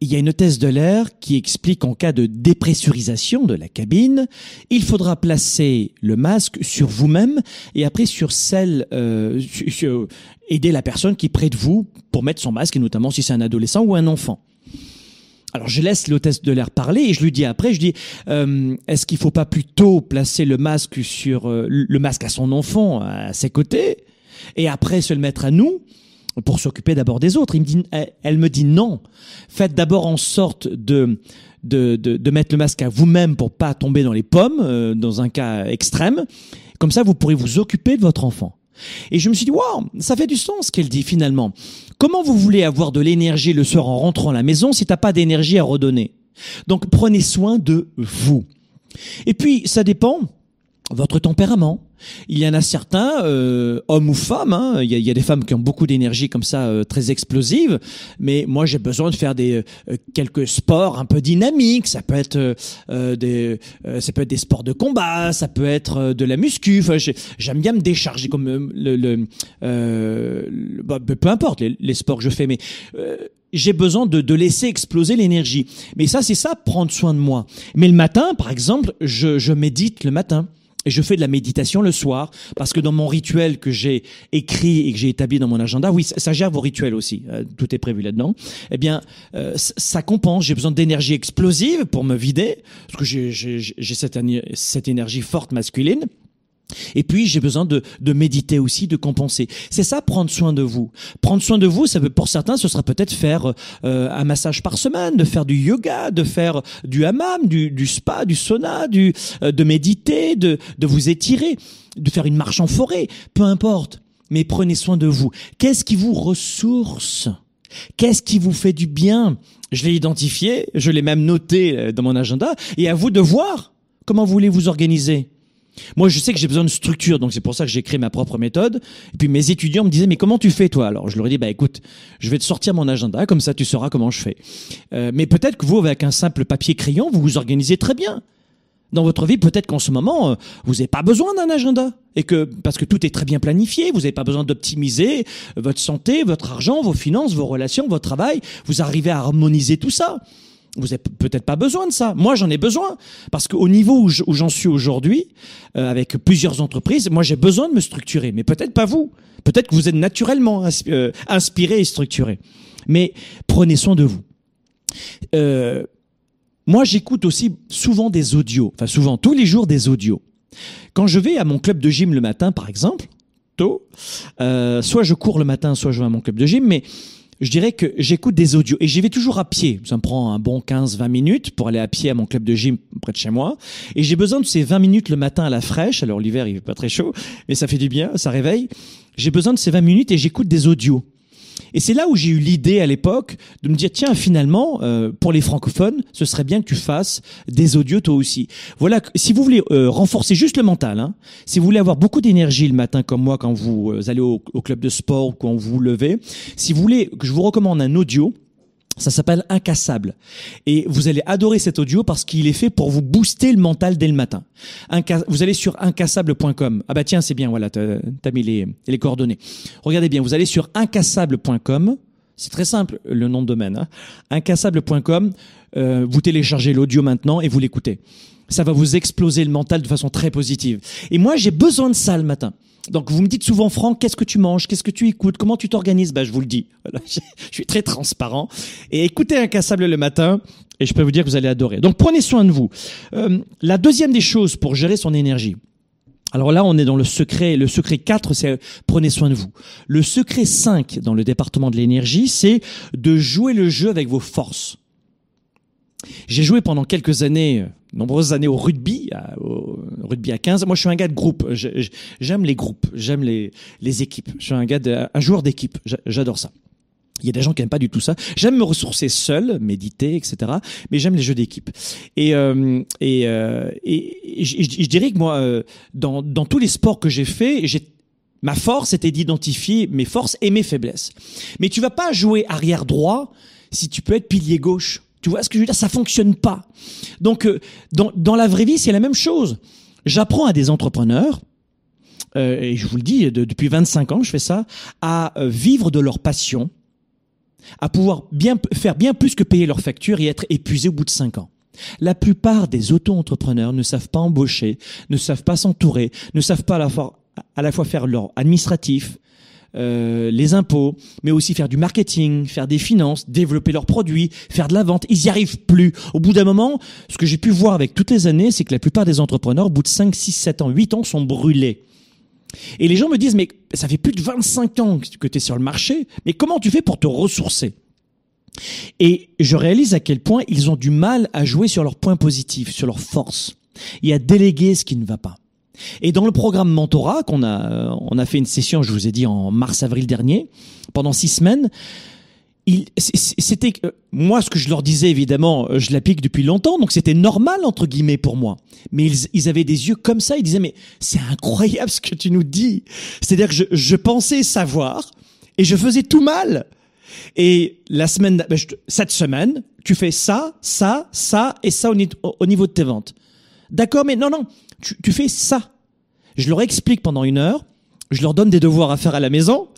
Il y a une hôtesse de l'air qui explique qu'en cas de dépressurisation de la cabine, il faudra placer le masque sur vous-même et après sur celle, euh, aider la personne qui est près de vous pour mettre son masque et notamment si c'est un adolescent ou un enfant. Alors je laisse l'hôtesse de l'air parler et je lui dis après, je dis, euh, est-ce qu'il faut pas plutôt placer le masque sur euh, le masque à son enfant à ses côtés et après se le mettre à nous pour s'occuper d'abord des autres? Il me dit, elle me dit non. Faites d'abord en sorte de, de, de, de, mettre le masque à vous-même pour pas tomber dans les pommes, euh, dans un cas extrême. Comme ça, vous pourrez vous occuper de votre enfant. Et je me suis dit, waouh, ça fait du sens ce qu'elle dit finalement. Comment vous voulez avoir de l'énergie le soir en rentrant à la maison si t'as pas d'énergie à redonner? Donc prenez soin de vous. Et puis, ça dépend votre tempérament. Il y en a certains, euh, hommes ou femmes, hein, il, y a, il, y a, des femmes qui ont beaucoup d'énergie comme ça, euh, très explosive, mais moi j'ai besoin de faire des euh, quelques sports un peu dynamiques. Ça peut être euh, des, euh, ça peut être des sports de combat, ça peut être de la muscu. J'aime bien me décharger comme le, le, le bah, peu importe les, les, sports que je fais, mais j'ai besoin de, de, laisser exploser l'énergie. Mais ça, c'est ça, prendre soin de moi. Mais le matin, par exemple, je, je médite le matin Et je fais de la méditation le soir parce que dans mon rituel que j'ai écrit et que j'ai établi dans mon agenda, oui, ça, gère vos rituels aussi, euh, tout est prévu là-dedans. Eh bien, euh, ça compense. J'ai besoin d'énergie explosive pour me vider parce que j'ai cette, cette énergie forte masculine. Et puis j'ai besoin de, de, méditer aussi, de compenser. C'est ça, prendre soin de vous. Prendre soin de vous, ça veut pour certains, ce sera peut-être faire euh, un massage par semaine, de faire du yoga, de faire du hammam, du, du spa, du sauna, du, euh, de méditer, de, de vous étirer, de faire une marche en forêt, peu importe. Mais prenez soin de vous. Qu'est-ce qui vous ressource? Qu'est-ce qui vous fait du bien? Je l'ai identifié, je l'ai même noté euh, dans mon agenda, et à vous de voir comment vous voulez vous organiser. Moi, je sais que j'ai besoin de structure, donc c'est pour ça que j'ai créé ma propre méthode. Et puis mes étudiants me disaient, mais comment tu fais toi? Alors je leur ai dit, bah écoute, je vais te sortir mon agenda, comme ça tu sauras comment je fais. Euh, mais peut-être que vous, avec un simple papier crayon, vous vous organisez très bien. Dans votre vie, peut-être qu'en ce moment, euh, vous n'avez pas besoin d'un agenda. Et que, parce que tout est très bien planifié, vous n'avez pas besoin d'optimiser votre santé, votre argent, vos finances, vos relations, votre travail. Vous arrivez à harmoniser tout ça. Vous n'avez peut-être pas besoin de ça. Moi, j'en ai besoin. Parce qu'au niveau où j'en suis aujourd'hui, euh, avec plusieurs entreprises, moi, j'ai besoin de me structurer. Mais peut-être pas vous. Peut-être que vous êtes naturellement euh, inspiré et structuré. Mais prenez soin de vous. Euh, moi, j'écoute aussi souvent des audios. Enfin, souvent, tous les jours, des audios. Quand je vais à mon club de gym le matin, par exemple, tôt, soit je cours le matin, soit je vais à mon club de gym, mais je dirais que j'écoute des audios et j'y vais toujours à pied. Ça me prend un bon 15-20 minutes pour aller à pied à mon club de gym près de chez moi. Et j'ai besoin de ces 20 minutes le matin à la fraîche. Alors l'hiver, il fait pas très chaud, mais ça fait du bien, ça réveille. J'ai besoin de ces 20 minutes et j'écoute des audios. Et c'est là où j'ai eu l'idée à l'époque de me dire tiens finalement euh, pour les francophones ce serait bien que tu fasses des audios toi aussi. Voilà si vous voulez euh, renforcer juste le mental, hein, si vous voulez avoir beaucoup d'énergie le matin comme moi quand vous euh, allez au, au, club de sport ou quand vous vous levez, si vous voulez que je vous recommande un audio ça s'appelle Incassable. Et vous allez adorer cet audio parce qu'il est fait pour vous booster le mental dès le matin. vous allez sur incassable.com. Ah bah tiens, c'est bien, voilà, t'as as mis les, les coordonnées. Regardez bien, vous allez sur incassable.com. C'est très simple, le nom de domaine. Hein. Incassable.com. Euh, vous téléchargez l'audio maintenant et vous l'écoutez. Ça va vous exploser le mental de façon très positive. Et moi, j'ai besoin de ça le matin. Donc vous me dites souvent, Franck, qu'est-ce que tu manges, qu'est-ce que tu écoutes, comment tu t'organises? Ben je vous le dis. je suis très transparent. Et écoutez Incassable le matin, et je peux vous dire que vous allez adorer. Donc prenez soin de vous. Euh, la deuxième des choses pour gérer son énergie. Alors là, on est dans le secret. Le secret 4, c'est prenez soin de vous. Le secret 5 dans le département de l'énergie, c'est de jouer le jeu avec vos forces. J'ai joué pendant quelques années, nombreuses années au rugby, au rugby à 15. Moi, je suis un gars de groupe. J'aime les groupes, j'aime les, équipes. Je suis un gars, un joueur d'équipe. J'adore ça. Il y a des gens qui n'aiment pas du tout ça. J'aime me ressourcer seul, méditer, etc. Mais j'aime les jeux d'équipe. Et, euh, et, euh, et, je, dirais que moi, euh, dans, dans tous les sports que j'ai faits, j'ai Ma force était d'identifier mes forces et mes faiblesses. Mais tu vas pas jouer arrière droit si tu peux être pilier gauche. Tu vois ce que je veux dire? Ça fonctionne pas. Donc, euh, dans, dans la vraie vie, c'est la même chose. J'apprends à des entrepreneurs, euh, et je vous le dis, depuis 25 ans, je fais ça, à euh, vivre de leur passion, à pouvoir bien faire bien plus que payer leurs factures et être épuisés au bout de 5 ans. La plupart des auto-entrepreneurs ne savent pas embaucher, ne savent pas s'entourer, ne savent pas à la fois, à la fois faire leur administratif, euh, les impôts, mais aussi faire du marketing, faire des finances, développer leurs produits, faire de la vente. Ils n'y arrivent plus. Au bout d'un moment, ce que j'ai pu voir avec toutes les années, c'est que la plupart des entrepreneurs, au bout de 5, 6, 7 ans, 8 ans, sont brûlés. Et les gens me disent, mais ça fait plus de 25 ans que tu es sur le marché, mais comment tu fais pour te ressourcer? Et je réalise à quel point ils ont du mal à jouer sur leurs points positifs, sur leurs forces, et à déléguer ce qui ne va pas. Et dans le programme mentorat qu'on a, euh, on a fait une session, je vous ai dit en mars-avril dernier, pendant six semaines. C'était euh, moi ce que je leur disais évidemment, euh, je l'applique depuis longtemps, donc c'était normal entre guillemets pour moi. Mais ils, ils, avaient des yeux comme ça, ils disaient mais c'est incroyable ce que tu nous dis. C'est-à-dire que je, je, pensais savoir et je faisais tout mal. Et la semaine, ben, cette semaine, tu fais ça, ça, ça et ça au, au niveau de tes ventes. D'accord, mais non, non, tu, tu fais ça. Je leur explique pendant une heure, je leur donne des devoirs à faire à la maison,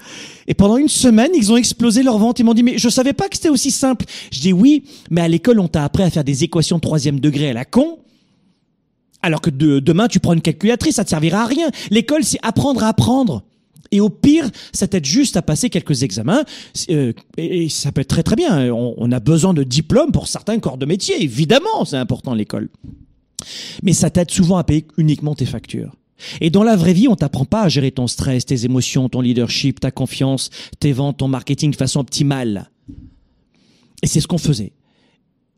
et pendant une semaine, ils ont explosé leur vente. Ils m'ont dit, mais je savais pas que c'était aussi simple. Je dis oui, mais à l'école, on t'a appris à faire des équations de troisième degré à la con. Alors que de, demain, tu prends une calculatrice, ça te servira à rien. L'école, c'est apprendre à apprendre. Et au pire, ça t'aide juste à passer quelques examens. Euh, et, ça peut être très très bien. On, on a besoin de diplômes pour certains corps de métier. Évidemment, c'est important l'école. Mais ça t'aide souvent à payer uniquement tes factures. Et dans la vraie vie, on t'apprend pas à gérer ton stress, tes émotions, ton leadership, ta confiance, tes ventes, ton marketing de façon optimale. Et c'est ce qu'on faisait.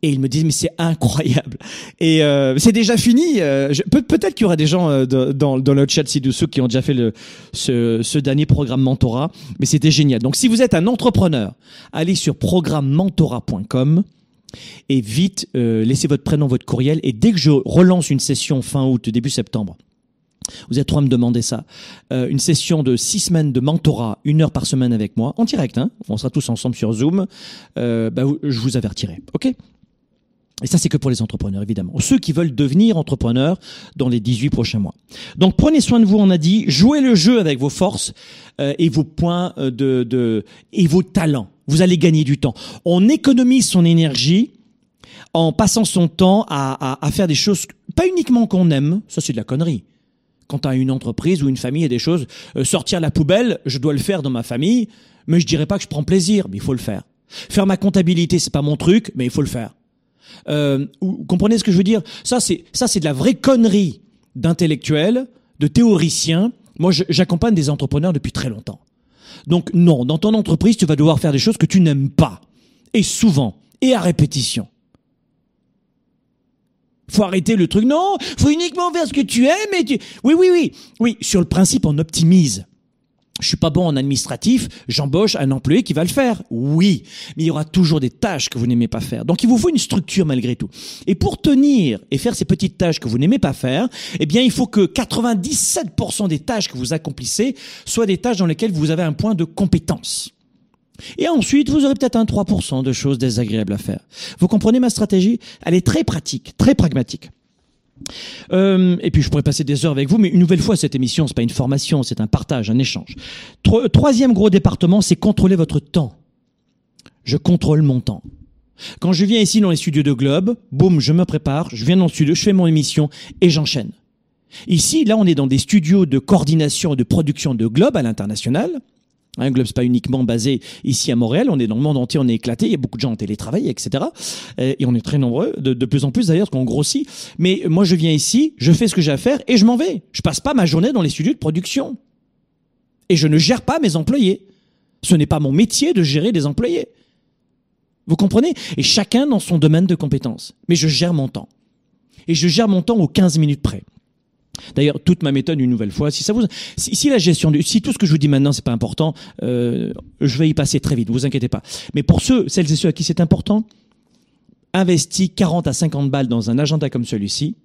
Et ils me disent mais c'est incroyable. Et euh, c'est déjà fini. Euh, Peut-être qu'il y aura des gens euh, dans, le chat ci-dessous qui ont déjà fait ce, ce dernier programme Mentora, mais c'était génial. Donc si vous êtes un entrepreneur, allez sur programmementora.com et vite euh, laissez votre prénom, votre courriel. Et dès que je relance une session fin août, début septembre, vous êtes trois à me demander ça. Euh, une session de six semaines de mentorat, une heure par semaine avec moi, en direct. Hein on sera tous ensemble sur Zoom. Euh, bah, je vous avertirai. Ok? Et ça, c'est que pour les entrepreneurs, évidemment. Ceux qui veulent devenir entrepreneurs dans les 18 prochains mois. Donc, prenez soin de vous, on a dit. Jouez le jeu avec vos forces et vos points de et vos talents. Vous allez gagner du temps. On économise son énergie en passant son temps à, à, à faire des choses, pas uniquement qu'on aime, ça c'est de la connerie. Quand as une entreprise ou une famille et des choses, euh, sortir la poubelle, je dois le faire dans ma famille, mais je dirais pas que je prends plaisir, mais il faut le faire. Faire ma comptabilité, c'est pas mon truc, mais il faut le faire. Euh, vous comprenez ce que je veux dire? Ça, c'est ça, c'est de la vraie connerie d'intellectuels, de théoriciens. Moi, j'accompagne des entrepreneurs depuis très longtemps. Donc non, dans ton entreprise, tu vas devoir faire des choses que tu n'aimes pas, et souvent, et à répétition. Faut arrêter le truc. Non, faut uniquement faire ce que tu aimes. Et tu... Oui, oui, oui, oui. Sur le principe, on optimise je suis pas bon en administratif, j'embauche un employé qui va le faire. Oui, mais il y aura toujours des tâches que vous n'aimez pas faire. Donc il vous faut une structure malgré tout. Et pour tenir et faire ces petites tâches que vous n'aimez pas faire, eh bien il faut que 97% des tâches que vous accomplissez soient des tâches dans lesquelles vous avez un point de compétence. Et ensuite, vous aurez peut-être un 3% de choses désagréables à faire. Vous comprenez ma stratégie? Elle est très pratique, très pragmatique. Euh, et puis je pourrais passer des heures avec vous, mais une nouvelle fois, cette émission, c'est pas une formation, c'est un partage, un échange. troisième gros département, c'est contrôler votre temps. Je contrôle mon temps. Quand je viens ici dans les studios de Globe, boum, je me prépare, je viens dans le studio, je fais mon émission et j'enchaîne. Ici, là, on est dans des studios de coordination et de production de Globe à l'international. Un Globe, pas uniquement basé ici à Montréal. On est dans le monde entier, on est éclaté. Il y a beaucoup de gens en télétravail, etc. Euh, et on est très nombreux, de, plus en plus d'ailleurs, qu'on grossit. Mais moi, je viens ici, je fais ce que j'ai à faire et je m'en vais. Je passe pas ma journée dans les studios de production. Et je ne gère pas mes employés. Ce n'est pas mon métier de gérer des employés. Vous comprenez? Et chacun dans son domaine de compétences. Mais je gère mon temps. Et je gère mon temps aux 15 minutes près. D'ailleurs, toute ma méthode, une nouvelle fois, si ça vous, si, la gestion du, si tout ce que je vous dis maintenant c'est pas important, euh, je vais y passer très vite, vous inquiétez pas. Mais pour ceux, celles et ceux à qui c'est important, investis 40 à 50 balles dans un agenda comme celui-ci,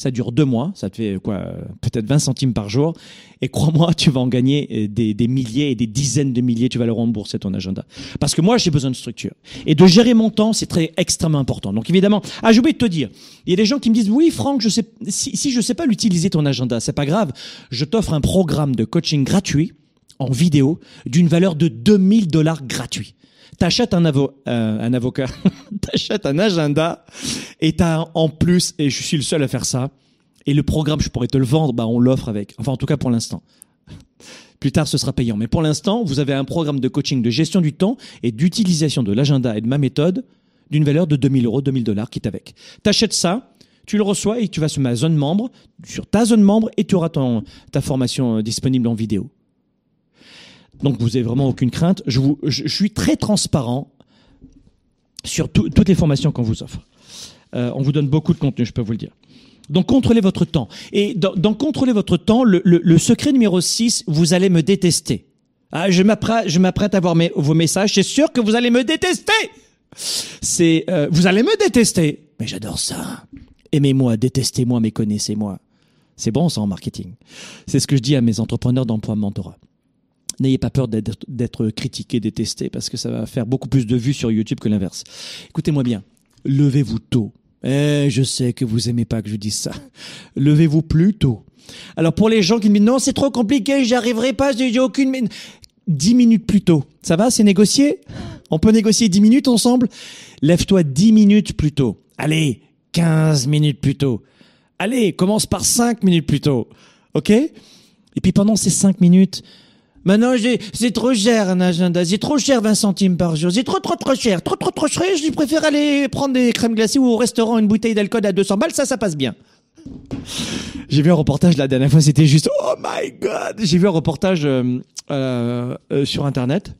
ça dure deux mois, ça te fait quoi, peut-être 20 centimes par jour. Et crois-moi, tu vas en gagner euh, des, milliers et des dizaines de milliers, tu vas le rembourser ton agenda. Parce que moi, j'ai besoin de structure. Et de gérer mon temps, c'est très extrêmement important. Donc évidemment, ah, j'ai oublié de te dire, il y a des gens qui me disent, oui, Franck, je sais, si, si je sais pas l'utiliser ton agenda, c'est pas grave. Je t'offre un programme de coaching gratuit en vidéo d'une valeur de 2000 dollars gratuit t'achètes un, euh, avocat, t'achètes un agenda et t'as en plus, et je suis le seul à faire ça, et le programme, je pourrais te le vendre, bah on l'offre avec. Enfin, en tout cas pour l'instant. Plus tard, ce sera payant. Mais pour l'instant, vous avez un programme de coaching de gestion du temps et d'utilisation de l'agenda et de ma méthode d'une valeur de 2000 euros, 2000 dollars, quitte avec. T'achètes ça, tu le reçois et tu vas sur ma zone membre, sur ta zone membre et tu auras ta formation euh, disponible en vidéo. Donc vous avez vraiment aucune crainte. Je, suis très transparent sur toutes les formations qu'on vous offre. Euh, on vous donne beaucoup de contenu, je peux vous le dire. Donc contrôlez votre temps. Et dans, dans contrôler votre temps, le, secret numéro 6, vous allez me détester. Ah, je m'apprête à voir vos messages, c'est sûr que vous allez me détester. C'est euh, vous allez me détester. Mais j'adore ça. Aimez-moi, détestez-moi, mais connaissez-moi. C'est bon ça en marketing. C'est ce que je dis à mes entrepreneurs d'emploi mentorat n'ayez pas peur d'être critiqué, détesté, parce que ça va faire beaucoup plus de vues sur YouTube que l'inverse. Écoutez-moi bien, levez-vous tôt. Eh, je sais que vous aimez pas que je dise ça. Levez-vous plus tôt. Alors pour les gens qui me disent non, c'est trop compliqué, j'y arriverai pas, j'ai aucune... Dix minutes plus tôt. Ça va, c'est négocié? On peut négocier dix minutes ensemble? Lève-toi dix minutes plus tôt. Allez, quinze minutes plus tôt. Allez, commence par 5 minutes plus tôt. OK? Et puis pendant ces 5 minutes, Maintenant, c'est trop cher un agenda. C'est trop cher 20 centimes par jour. C'est trop, trop, trop cher. Trop, trop, trop cher. Je préfère aller prendre des crèmes glacées ou au restaurant une bouteille d'alcool à 200 balles. Ça, ça passe bien. J'ai vu un reportage la dernière fois. C'était juste, oh my god. J'ai vu un reportage euh, euh, euh, sur Internet.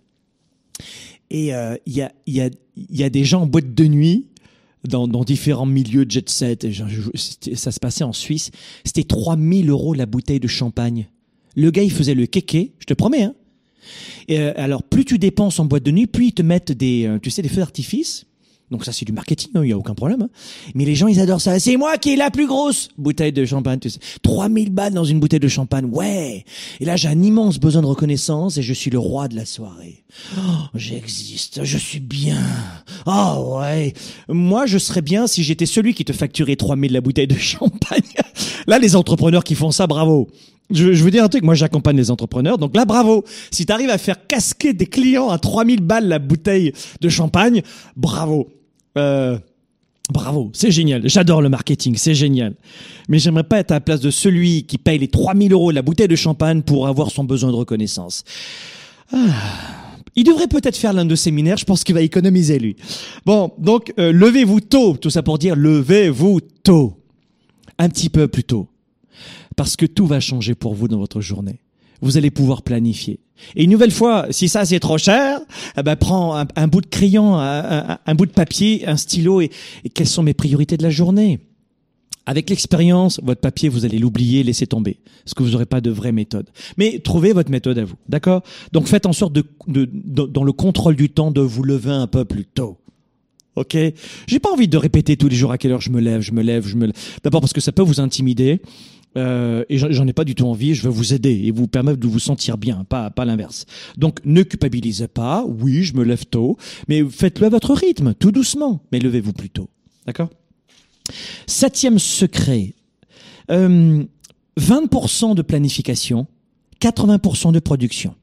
Et il y, a, y, a, y a des gens en boîte de nuit dans, dans différents milieux de jet set. Ça se passait en Suisse. C'était 3000 euros la bouteille de champagne. Le gars, il faisait le kéké, je te promets. Hein. Et euh, alors, plus tu dépenses en boîte de nuit, plus ils te mettent des, euh, tu sais, des feux d'artifice. Donc ça, c'est du marketing, hein, il n'y a aucun problème. Hein. Mais les gens, ils adorent ça. C'est moi qui ai la plus grosse bouteille de champagne. Tu sais. 3000 balles dans une bouteille de champagne. Ouais. Et là, j'ai un immense besoin de reconnaissance et je suis le roi de la soirée. Oh, j'existe. Je suis bien. Oh ouais. Moi, je serais bien si j'étais celui qui te facturait 3000 la bouteille de champagne. là, les entrepreneurs qui font ça, bravo. Je, je veux dire un truc, moi j'accompagne les entrepreneurs, donc là bravo. Si tu arrives à faire casquer des clients à 3000 balles la bouteille de champagne, bravo. Euh, bravo, c'est génial. J'adore le marketing, c'est génial. Mais j'aimerais pas être à la place de celui qui paye les 3000 euros la bouteille de champagne pour avoir son besoin de reconnaissance. Ah. Il devrait peut-être faire l'un de séminaires, je pense qu'il va économiser lui. Bon, donc euh, levez-vous tôt, tout ça pour dire levez-vous tôt. Un petit peu plus tôt parce que tout va changer pour vous dans votre journée. Vous allez pouvoir planifier. Et une nouvelle fois, si ça c'est trop cher, eh ben prends un, bout de crayon, un, bout de papier, un stylo et, quelles sont mes priorités de la journée? Avec l'expérience, votre papier, vous allez l'oublier, laisser tomber, parce que vous n'aurez pas de vraie méthode. Mais trouvez votre méthode à vous, d'accord? Donc faites en sorte de, de, dans le contrôle du temps, de vous lever un peu plus tôt. Ok? J'ai pas envie de répéter tous les jours à quelle heure je me lève, je me lève, je me lève. D'abord parce que ça peut vous intimider. Euh, et j'en ai pas du tout envie, je veux vous aider et vous permettre de vous sentir bien, pas, pas l'inverse. Donc ne culpabilisez pas, oui, je me lève tôt, mais faites-le à votre rythme, tout doucement, mais levez-vous plus tôt. D'accord? Septième secret, euh, 20% de planification, 80% de production.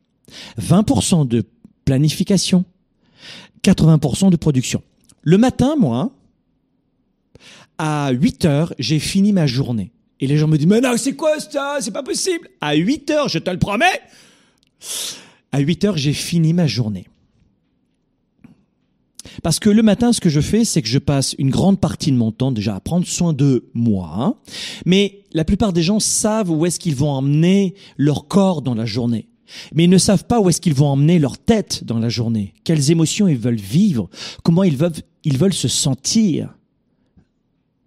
20% de planification, 80% de production. Le matin, moi, à 8 heures, j'ai fini ma journée. Et les gens me disent, mais non, c'est quoi ça? C'est pas possible. À 8 heures, je te le promets. À 8 heures, j'ai fini ma journée. Parce que le matin, ce que je fais, c'est que je passe une grande partie de mon temps déjà à prendre soin de moi. Hein. Mais la plupart des gens savent où est-ce qu'ils vont emmener leur corps dans la journée. Mais ils ne savent pas où est-ce qu'ils vont emmener leur tête dans la journée. Quelles émotions ils veulent vivre. Comment ils veulent, ils veulent se sentir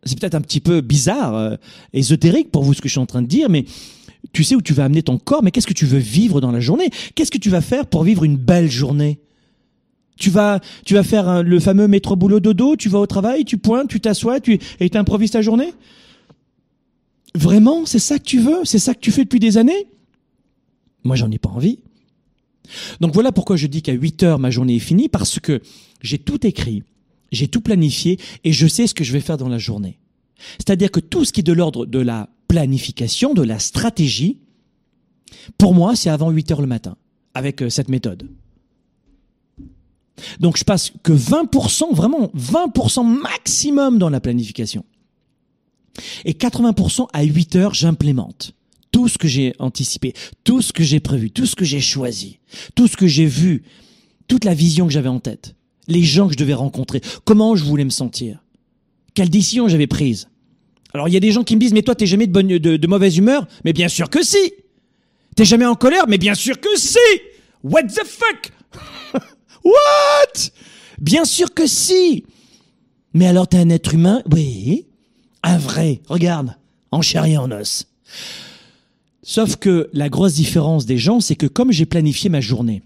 c'est peut-être un petit peu bizarre, euh, ésotérique pour vous ce que je suis en train de dire, mais tu sais où tu vas amener ton corps, mais qu'est-ce que tu veux vivre dans la journée? Qu'est-ce que tu vas faire pour vivre une belle journée? Tu vas, tu vas faire le fameux métro boulot dodo, tu vas au travail, tu pointes, tu t'assois, tu et improvises ta journée? Vraiment, c'est ça que tu veux, c'est ça que tu fais depuis des années? Moi, j'en ai pas envie. Donc voilà pourquoi je dis qu'à 8 heures ma journée est finie parce que j'ai tout écrit, j'ai tout planifié et je sais ce que je vais faire dans la journée. C'est-à-dire que tout ce qui est de l'ordre de la planification, de la stratégie, pour moi, c'est avant 8 heures le matin, avec euh, cette méthode. Donc je passe que 20%, vraiment 20% maximum dans la planification. Et 80% à 8 heures, j'implémente tout ce que j'ai anticipé, tout ce que j'ai prévu, tout ce que j'ai choisi, tout ce que j'ai vu, toute la vision que j'avais en tête les gens que je devais rencontrer, comment je voulais me sentir, quelle décision j'avais prise? Alors il y a des gens qui me disent mais toi t'es jamais de, mauvaise humeur, mais bien sûr que si. T'es jamais en colère, mais bien sûr que si. What the fuck? What? Bien sûr que si. Mais alors t'es un être humain? Oui. Un vrai. Regarde. En chair et en os. Sauf que la grosse différence des gens, c'est que comme j'ai planifié ma journée,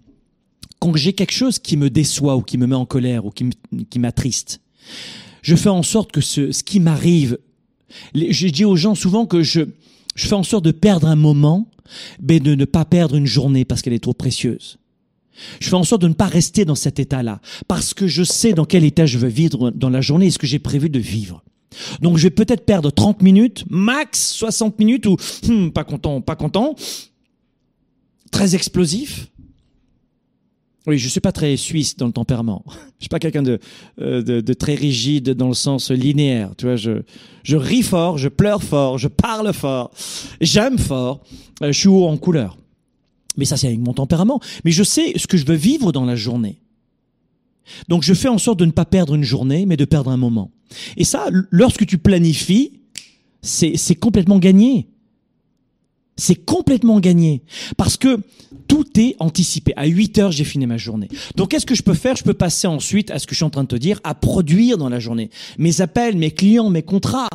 quand j'ai quelque chose qui me déçoit ou qui me met en colère ou qui m'attriste, je fais en sorte que ce, ce qui m'arrive, je dis aux gens souvent que je, je fais en sorte de perdre un moment, mais de ne pas perdre une journée parce qu'elle est trop précieuse. Je fais en sorte de ne pas rester dans cet état-là, parce que je sais dans quel état je veux vivre dans la journée et ce que j'ai prévu de vivre. Donc je vais peut-être perdre 30 minutes, max 60 minutes, ou hmm, pas content, pas content, très explosif, Oui, je suis pas très suisse dans le tempérament. Je suis pas quelqu'un de, euh, de, de très rigide dans le sens linéaire. Tu vois, je je ris fort, je pleure fort, je parle fort, j'aime fort. Euh, je suis haut en couleur. Mais ça, c'est avec mon tempérament. Mais je sais ce que je veux vivre dans la journée. Donc, je fais en sorte de ne pas perdre une journée, mais de perdre un moment. Et ça, lorsque tu planifies, c'est c'est complètement gagné. C'est complètement gagné. Parce que tout est anticipé. À 8 heures, j'ai fini ma journée. Donc, qu'est-ce que je peux faire? Je peux passer ensuite à ce que je suis en train de te dire, à produire dans la journée. Mes appels, mes clients, mes contrats.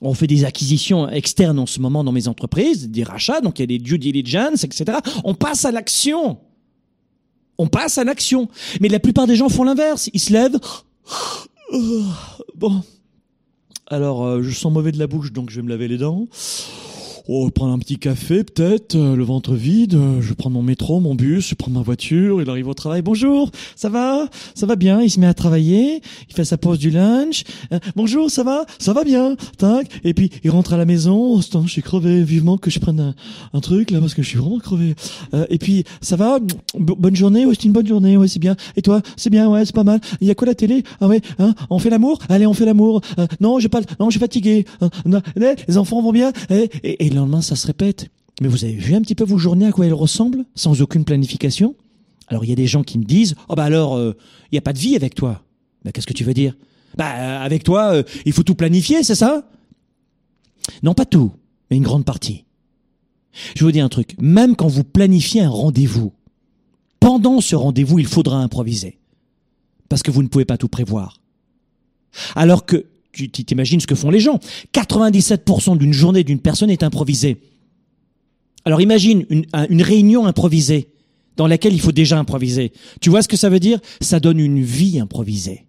On fait des acquisitions externes en ce moment dans mes entreprises, des rachats, donc il y a des due diligence, etc. On passe à l'action. On passe à l'action. Mais la plupart des gens font l'inverse. Ils se lèvent. Bon. Alors, euh, je sens mauvais de la bouche, donc je vais me laver les dents. Oh, prendre un petit café peut-être, euh, le ventre vide, euh, je prends mon métro, mon bus, je prends ma voiture, il arrive au travail. Bonjour, ça va? Ça va bien, il se met à travailler, il fait sa pause du lunch. Euh, bonjour, ça va? Ça va bien, tac. Et puis il rentre à la maison, oh, je suis crevé, vivement que je prenne un, truc là parce que je suis vraiment crevé. Et puis ça va? Bonne journée, ouais, c'est une bonne journée, ouais, c'est bien. Et toi, c'est bien, ouais, c'est pas mal. Il y a quoi la télé? Ah ouais, hein? On fait l'amour? Allez, on fait l'amour. Non, j'ai pas, non, je suis fatigué. Euh, non, les enfants vont bien? Eh, et, et le lendemain, ça se répète. Mais vous avez vu un petit peu vos journées à quoi elles ressemblent, sans aucune planification? Alors il y a des gens qui me disent, oh bah alors, euh, il y a pas de vie avec toi. Bah qu'est-ce que tu veux dire? Bah euh, avec toi, euh, il faut tout planifier, c'est ça? Non, pas tout, mais une grande partie. Je vous dis un truc, même quand vous planifiez un rendez-vous, pendant ce rendez-vous, il faudra improviser. Parce que vous ne pouvez pas tout prévoir. Alors que, tu t'imagines ce que font les gens. 97% d'une journée d'une personne est improvisée. Alors imagine une, un- une réunion improvisée dans laquelle il faut déjà improviser. Tu vois ce que ça veut dire? Ça donne une vie improvisée.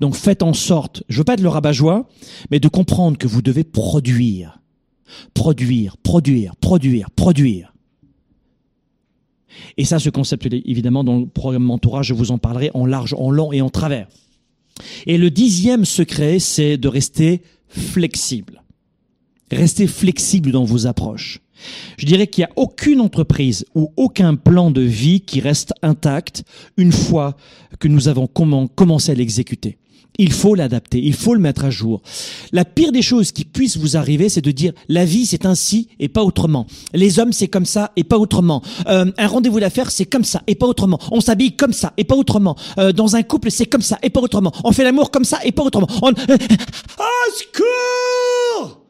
Donc faites en sorte, je veux pas être le rabat-joie, mais de comprendre que vous devez produire. Produire, produire, produire, produire. Et ça, ce concept, évidemment, dans le programme Mentorat, je vous en parlerai en large, en long et en travers. Et le dixième secret, c'est de rester flexible. Restez flexible dans vos approches. Je dirais qu'il n'y a aucune entreprise ou aucun plan de vie qui reste intact une fois que nous avons commen- commencé à l'exécuter. Il faut l'adapter, il faut le mettre à jour. La pire des choses qui puissent vous arriver, c'est de dire la vie c'est ainsi et pas autrement. Les hommes c'est comme ça et pas autrement. Euh, un rendez-vous d'affaires c'est comme ça et pas autrement. On s'habille comme ça et pas autrement. Euh, dans un couple c'est comme ça et pas autrement. On fait l'amour comme ça et pas autrement. On... Ah, secours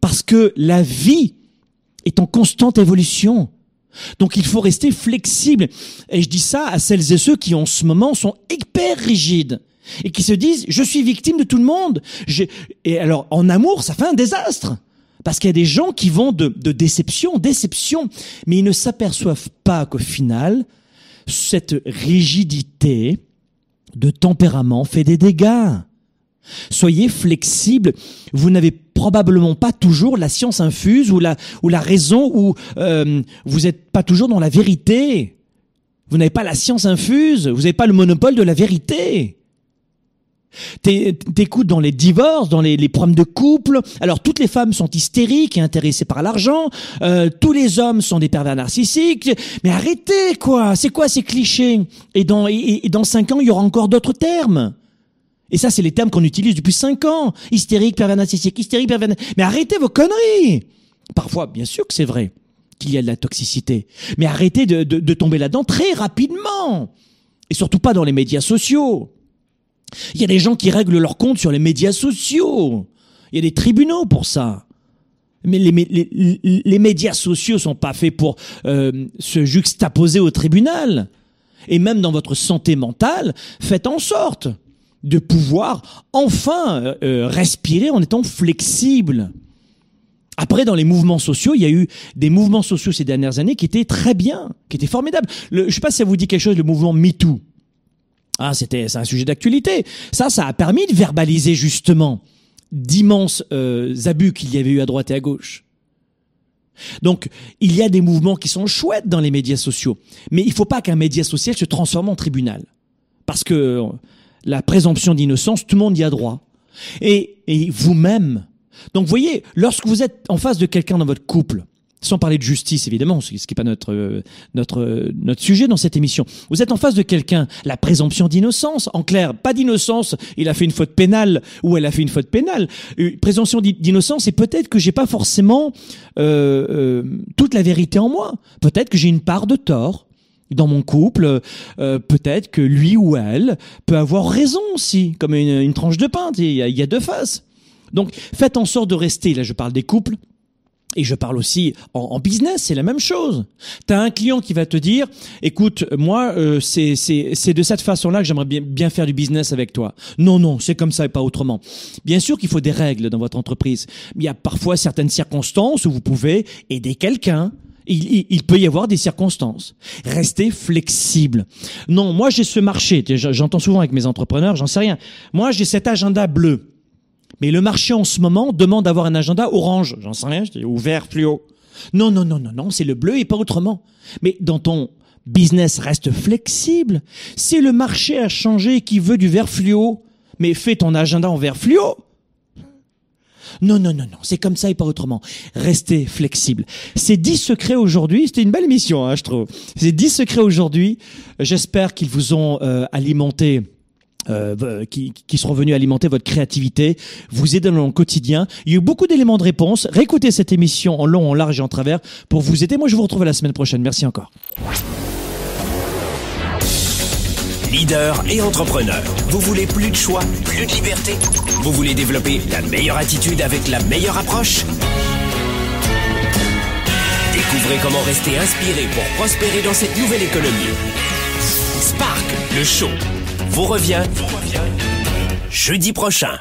Parce que la vie est en constante évolution. Donc il faut rester flexible. Et je dis ça à celles et ceux qui en ce moment sont hyper rigides et qui se disent je suis victime de tout le monde. J'ai- Et alors en amour ça fait un désastre. Parce qu'il y a des gens qui vont de, de déception déception, mais ils ne s'aperçoivent pas qu'au final, cette rigidité de tempérament fait des dégâts. Soyez flexible. Vous n'avez probablement pas toujours la science infuse ou la, ou la raison ou euh, vous n'êtes pas toujours dans la vérité. Vous n'avez pas la science infuse. Vous n'avez pas le monopole de la vérité. T'é- T'écoutes dans les divorces, dans les, les problèmes de couple. Alors toutes les femmes sont hystériques et intéressées par l'argent. Euh, tous les hommes sont des pervers narcissiques. Mais arrêtez quoi C'est quoi ces clichés? Et dans et, et dans cinq ans, il y aura encore d'autres termes. Et ça, c'est les termes qu'on utilise depuis cinq ans. Hystérique, pervers narcissique, hystérique, pervers. Mais arrêtez vos conneries. Parfois, bien sûr que c'est vrai qu'il y a de la toxicité. Mais arrêtez de, de, de tomber là-dedans très rapidement. Et surtout pas dans les médias sociaux. Il y a des gens qui règlent leur compte sur les médias sociaux. Il y a des tribunaux pour ça. Mais les, mé- les, les- les médias sociaux sont pas faits pour euh, se juxtaposer au tribunal. Et même dans votre santé mentale, faites en sorte de pouvoir enfin euh, euh, respirer en étant flexible. Après, dans les mouvements sociaux, il y a eu des mouvements sociaux ces dernières années qui étaient très bien, qui étaient formidables. Le, je sais pas si ça vous dit quelque chose, le mouvement MeToo. Ah, c'était, c'est un sujet d'actualité. Ça, ça a permis de verbaliser justement d'immenses euh, abus qu'il y avait eu à droite et à gauche. Donc, il y a des mouvements qui sont chouettes dans les médias sociaux, mais il faut pas qu'un média social se transforme en tribunal, parce que euh, la présomption d'innocence, tout le monde y a droit. Et, et vous-même. Donc, voyez, lorsque vous êtes en face de quelqu'un dans votre couple, sans parler de justice évidemment, ce qui n'est pas notre euh, notre euh, notre sujet dans cette émission. Vous êtes en face de quelqu'un, la présomption d'innocence. En clair, pas d'innocence. Il a fait une faute pénale ou elle a fait une faute pénale. Une présomption d'innocence, et peut-être que j'ai pas forcément euh, toute la vérité en moi. Peut-être que j'ai une part de tort dans mon couple. peut-être que lui ou elle peut avoir raison aussi, comme une, tranche de pain. Il y a deux faces. Donc, faites en sorte de rester. Là, je parle des couples et je parle aussi en, business, c'est la même chose. Tu as un client qui va te dire, écoute, moi, euh, c'est de cette façon-là que j'aimerais bien, bien faire du business avec toi. Non, non, c'est comme ça et pas autrement. Bien sûr qu'il faut des règles dans votre entreprise. Il y a parfois certaines circonstances où vous pouvez aider quelqu'un. Il, il, peut y avoir des circonstances. Restez flexible. Non, moi j'ai ce marché. J'entends souvent avec mes entrepreneurs, j'en sais rien. Moi j'ai cet agenda bleu. Mais le marché en ce moment demande d'avoir un agenda orange. J'en sais rien, je dis, ou vert fluo. Non, non, non, non, non, c'est le bleu et pas autrement. Mais dans ton business, reste flexible. Si le marché a changé et qui veut du vert fluo, mais fais ton agenda en vert fluo. Non, non, non, non, c'est comme ça et pas autrement. Restez flexible. Ces dix secrets aujourd'hui, c'était une belle émission, hein, je trouve. Ces dix secrets aujourd'hui, j'espère qu'ils vous ont euh, alimenté euh, qui, seront venus alimenter votre créativité, vous aider dans le quotidien. Il y a eu beaucoup d'éléments de réponse. Réécoutez cette émission en long, en large et en travers pour vous aider. Moi, je vous retrouve la semaine prochaine. Merci encore. Leader et entrepreneur. Vous voulez plus de choix, plus de liberté? Vous voulez développer la meilleure attitude avec la meilleure approche? Découvrez comment rester inspiré pour prospérer dans cette nouvelle économie. Spark, le show vous revient, jeudi prochain.